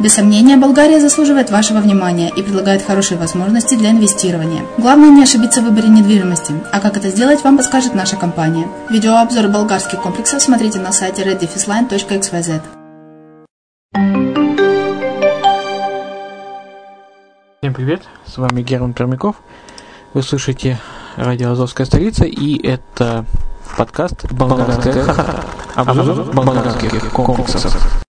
Без сомнения, Болгария заслуживает вашего внимания и предлагает хорошие возможности для инвестирования. Главное не ошибиться в выборе недвижимости, а как это сделать, вам подскажет наша компания. Видеообзор болгарских комплексов смотрите на сайте reddefisline.xyz. Всем привет, с вами Герман Пермяков. Вы слышите радио «Азовская столица» и это подкаст «Болгарская хата». Обзор болгарских комплексов.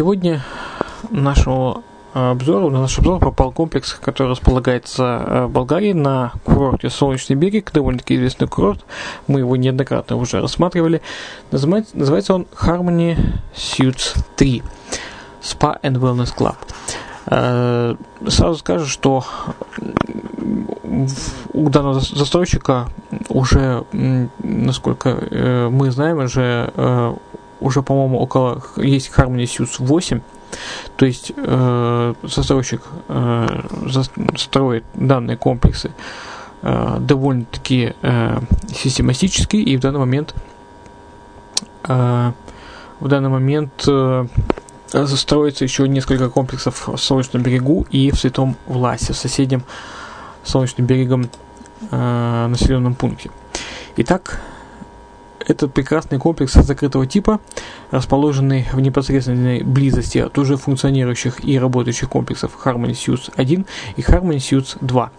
Сегодня нашего обзора, на наш обзор попал комплекс, который располагается э, в Болгарии на курорте Солнечный берег, довольно-таки известный курорт, мы его неоднократно уже рассматривали. Называется, называется он Harmony Suits 3 Spa and Wellness Club. Э, сразу скажу, что у данного застройщика уже, насколько э, мы знаем, уже уже, по-моему, около есть Harmony Suits 8. То есть э, застройщик э, строит данные комплексы э, довольно-таки э, систематически, и в данный момент э, в данный момент э, строится еще несколько комплексов в Солнечном берегу и в Святом Власе, в соседнем Солнечным берегом э, населенном пункте. Итак, этот прекрасный комплекс закрытого типа, расположенный в непосредственной близости от уже функционирующих и работающих комплексов Harmony Suits 1 и Harmony Suits 2.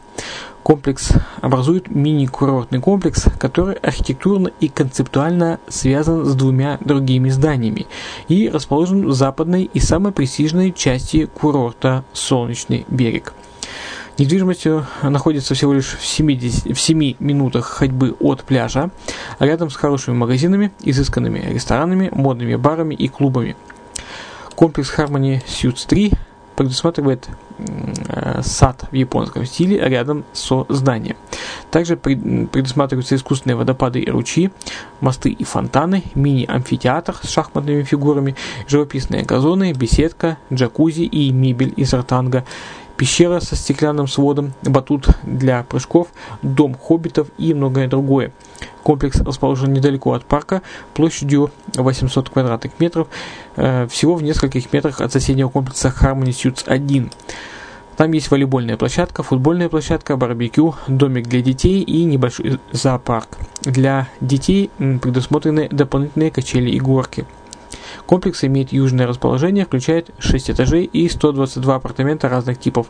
Комплекс образует мини-курортный комплекс, который архитектурно и концептуально связан с двумя другими зданиями и расположен в западной и самой престижной части курорта Солнечный берег. Недвижимость находится всего лишь в, 70, в 7 минутах ходьбы от пляжа, рядом с хорошими магазинами, изысканными ресторанами, модными барами и клубами. Комплекс Harmony Suits 3 предусматривает э, сад в японском стиле рядом со зданием. Также предусматриваются искусственные водопады и ручьи, мосты и фонтаны, мини-амфитеатр с шахматными фигурами, живописные газоны, беседка, джакузи и мебель из ротанга, пещера со стеклянным сводом, батут для прыжков, дом хоббитов и многое другое. Комплекс расположен недалеко от парка, площадью 800 квадратных метров, э, всего в нескольких метрах от соседнего комплекса Harmony Suits 1. Там есть волейбольная площадка, футбольная площадка, барбекю, домик для детей и небольшой зоопарк. Для детей предусмотрены дополнительные качели и горки. Комплекс имеет южное расположение, включает 6 этажей и 122 апартамента разных типов.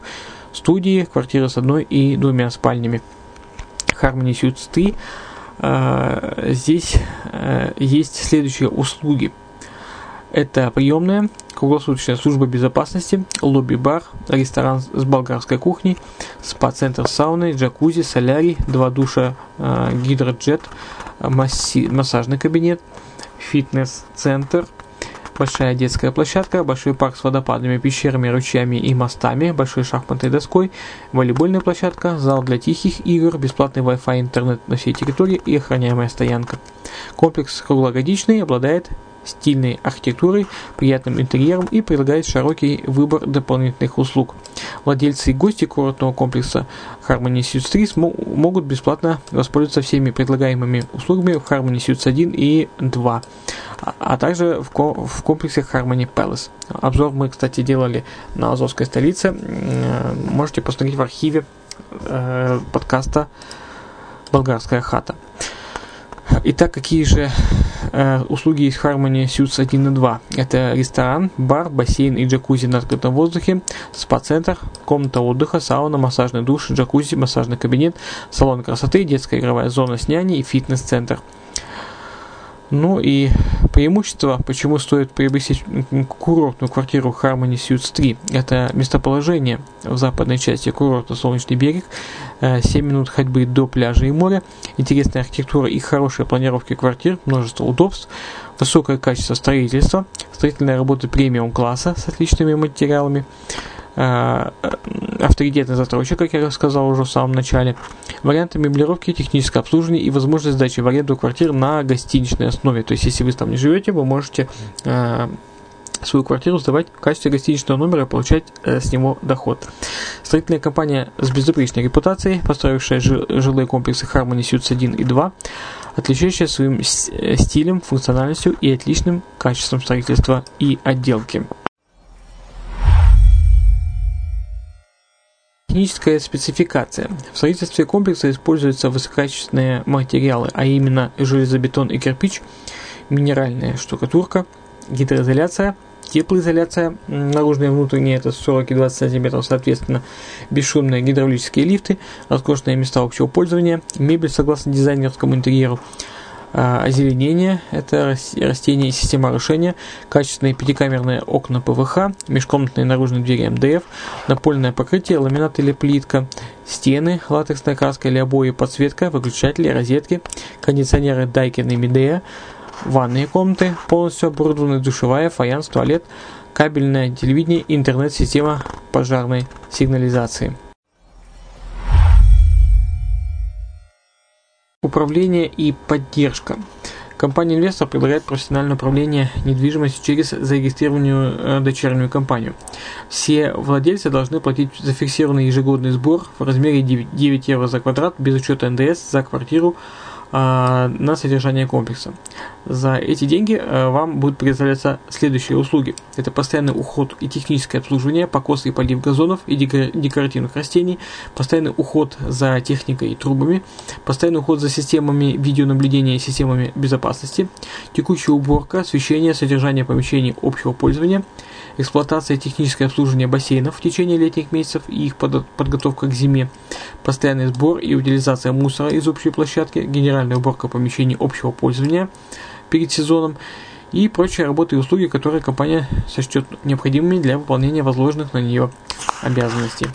Студии, квартиры с одной и двумя спальнями. Harmony Suites 3. Э, здесь э, есть следующие услуги. Это приемная, круглосуточная служба безопасности, лобби-бар, ресторан с болгарской кухней, спа-центр с сауной, джакузи, солярий, два душа, э, гидроджет, массажный кабинет, фитнес-центр – большая детская площадка, большой парк с водопадами, пещерами, ручьями и мостами, большой шахматной доской, волейбольная площадка, зал для тихих игр, бесплатный Wi-Fi интернет на всей территории и охраняемая стоянка. Комплекс круглогодичный, обладает стильной архитектурой, приятным интерьером и предлагает широкий выбор дополнительных услуг. Владельцы и гости курортного комплекса Harmony Suites 3 могут бесплатно воспользоваться всеми предлагаемыми услугами в Harmony Suites 1 и 2, а, а также в, в комплексе Harmony Palace. Обзор мы, кстати, делали на Азовской столице. Можете посмотреть в архиве э, подкаста «Болгарская хата». Итак, какие же э, услуги в Harmony Suits 1 и 2? Это ресторан, бар, бассейн и джакузи на открытом воздухе, спа-центр, комната отдыха, сауна, массажный душ, джакузи, массажный кабинет, салон красоты, детская игровая зона с няней и фитнес-центр. Ну и преимущество, почему стоит приобрести курортную квартиру Harmony Suites 3, это местоположение в западной части курорта Солнечный берег, 7 э, минут ходьбы до пляжа и моря, интересная архитектура и хорошая планировка квартир, множество удобств, высокое качество строительства, строительная работа премиум класса с отличными материалами, авторитетный застройщик, как я сказал уже в самом начале, варианты меблировки, техническое обслуживание и возможность сдачи в аренду квартир на гостиничной основе. То есть, если вы там не живете, вы можете э, свою квартиру сдавать в качестве гостиничного номера и получать э, с него доход. Строительная компания с безупречной репутацией, построившая жилые комплексы Harmony Suits 1 и 2, отличающая своим э, стилем, функциональностью и отличным качеством строительства и отделки. Техническая спецификация. В строительстве комплекса используются высококачественные материалы, а именно железобетон и кирпич, минеральная штукатурка, гидроизоляция – теплоизоляция наружная и внутренняя, это 40 и 20 см, соответственно, бесшумные гидравлические лифты, роскошные места общего пользования, мебель согласно дизайнерскому интерьеру, озеленение – это растение и система орошения, качественные пятикамерные окна ПВХ, межкомнатные наружные двери МДФ, напольное покрытие, ламинат или плитка, стены, латексная краска или обои, подсветка, выключатели, розетки, кондиционеры Daikin и Midea, ванные комнаты, полностью оборудованная душевая, фаянс, туалет, кабельное телевидение, интернет-система пожарной сигнализации. Управление и поддержка. Компания «Инвестор» предлагает профессиональное управление недвижимостью через зарегистрированную э, дочернюю компанию. Все владельцы должны платить зафиксированный ежегодный сбор в размере 9 евро за квадрат без учета НДС за квартиру на содержание комплекса. За эти деньги э, вам будут предоставляться следующие услуги. Это постоянный уход и техническое обслуживание, покос и полив газонов и декоративных растений, постоянный уход за техникой и трубами, постоянный уход за системами видеонаблюдения и системами безопасности, текущая уборка, освещение, содержание помещений общего пользования – эксплуатация и техническое обслуживание бассейнов в течение летних месяцев и их подготовка к зиме, постоянный сбор и утилизация мусора из общей площадки, генеральная уборка помещений общего пользования перед сезоном и прочие работы и услуги, которые компания сочтет необходимыми для выполнения возложенных на нее обязанностей.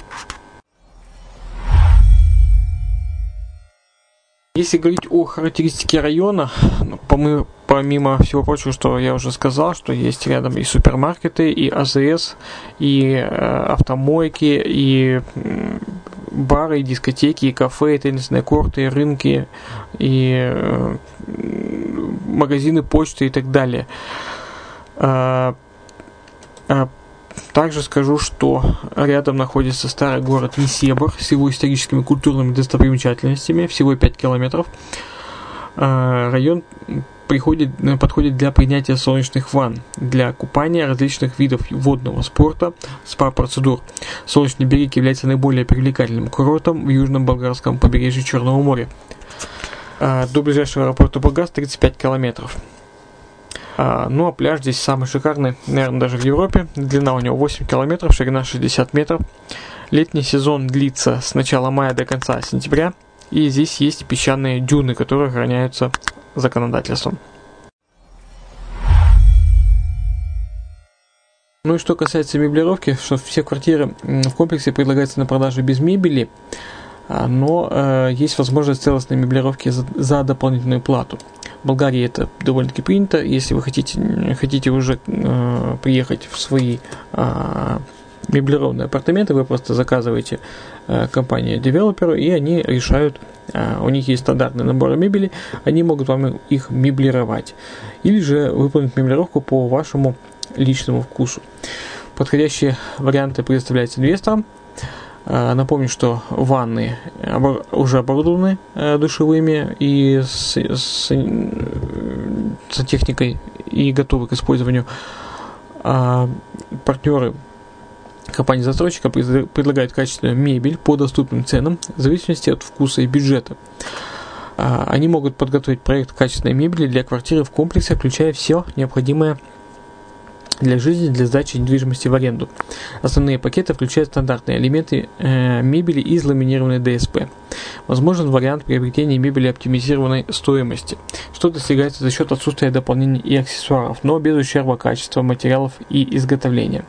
Если говорить о характеристике района, ну, помимо всего прочего, что я уже сказал, что есть рядом и супермаркеты, и АЗС, и э, автомойки, и бары, и дискотеки, и кафе, и теннисные корты, и рынки, и э, магазины почты и так далее. Также скажу, что рядом находится старый город Несебр с его историческими культурными достопримечательностями, всего 5 километров. А, район приходит, подходит для принятия солнечных ванн, для купания различных видов водного спорта, спа-процедур. Солнечный берег является наиболее привлекательным курортом в южном болгарском побережье Черного моря. А, до ближайшего аэропорта Бургас 35 километров. А, ну а пляж здесь самый шикарный, наверное, даже в Европе. Длина у него 8 километров, ширина 60 метров. Летний сезон длится с начала мая до конца сентября. И здесь есть песчаные дюны, которые охраняются законодательством. Ну и что касается меблировки, что все квартиры в комплексе предлагаются на продажу без мебели, а, но э, есть возможность целостной меблировки за, за дополнительную плату. Болгарии это довольно-таки принято. Если вы хотите, хотите уже э, приехать в свои э, меблированные апартаменты, вы просто заказываете э, компанию девелоперу, и они решают, э, у них есть стандартный набор мебели, они могут вам их меблировать. Или же выполнить меблировку по вашему личному вкусу. Подходящие варианты предоставляются инвесторам. Напомню, что ванны уже оборудованы э, душевыми и с, с, с техникой и готовы к использованию. А партнеры компании-застройщика предлагают качественную мебель по доступным ценам в зависимости от вкуса и бюджета. А, они могут подготовить проект качественной мебели для квартиры в комплексе, включая все необходимое для жизни для сдачи недвижимости в аренду. Основные пакеты включают стандартные элементы э, мебели и ламинированной ДСП. Возможен вариант приобретения мебели оптимизированной стоимости, что достигается за счет отсутствия дополнений и аксессуаров, но без ущерба качества материалов и изготовления.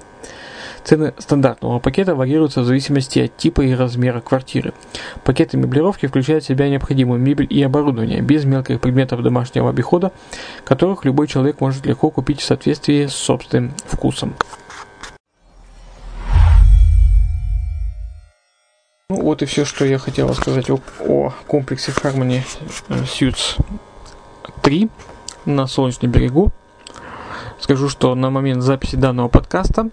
Цены стандартного пакета варьируются в зависимости от типа и размера квартиры. Пакеты меблировки включают в себя необходимую мебель и оборудование, без мелких предметов домашнего обихода, которых любой человек может легко купить в соответствии с собственным вкусом. Ну вот и все, что я хотел сказать о, о комплексе Harmony Suits 3 на Солнечном берегу. Скажу, что на момент записи данного подкаста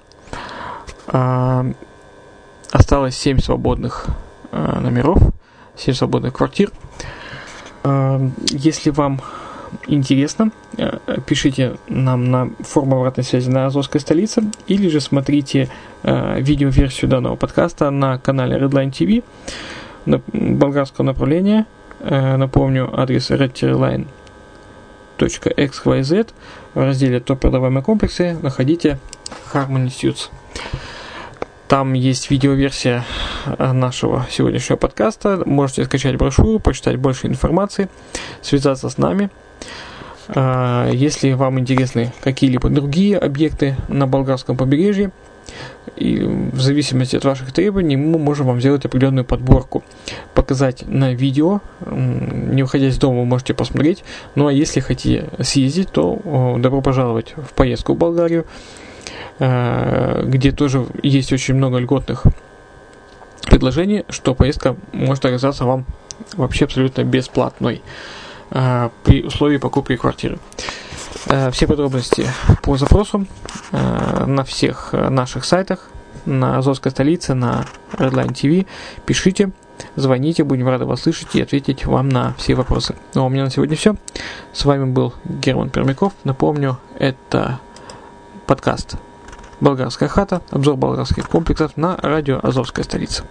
осталось 7 свободных а, номеров, 7 свободных квартир. А, если вам интересно, пишите нам на форму обратной связи на Азовской столице или же смотрите видеоверсию данного подкаста на канале Redline TV болгарского направления. Напомню, адрес redline.xyz в разделе «Топ продаваемые комплексы» находите Harmony Suits. Там есть видеоверсия э, нашего сегодняшнего подкаста. Можете скачать брошюру, почитать больше информации, связаться с нами. А, если вам интересны какие-либо другие объекты на болгарском побережье, и в зависимости от ваших требований мы можем вам сделать определенную подборку, показать на видео, не выходя из дома вы можете посмотреть, ну а если хотите съездить, то добро пожаловать в поездку в Болгарию, где тоже есть очень много льготных предложений, что поездка может оказаться вам вообще абсолютно бесплатной. Э, при условии покупки квартиры. Э, все подробности по запросу э, на всех наших сайтах, на Азовской столице, на Redline TV. Пишите, звоните, будем рады вас слышать и ответить вам на все вопросы. Ну а у меня на сегодня все. С вами был Герман Пермяков. Напомню, это подкаст «Болгарская хата», обзор болгарских комплексов на радио «Азовская столица».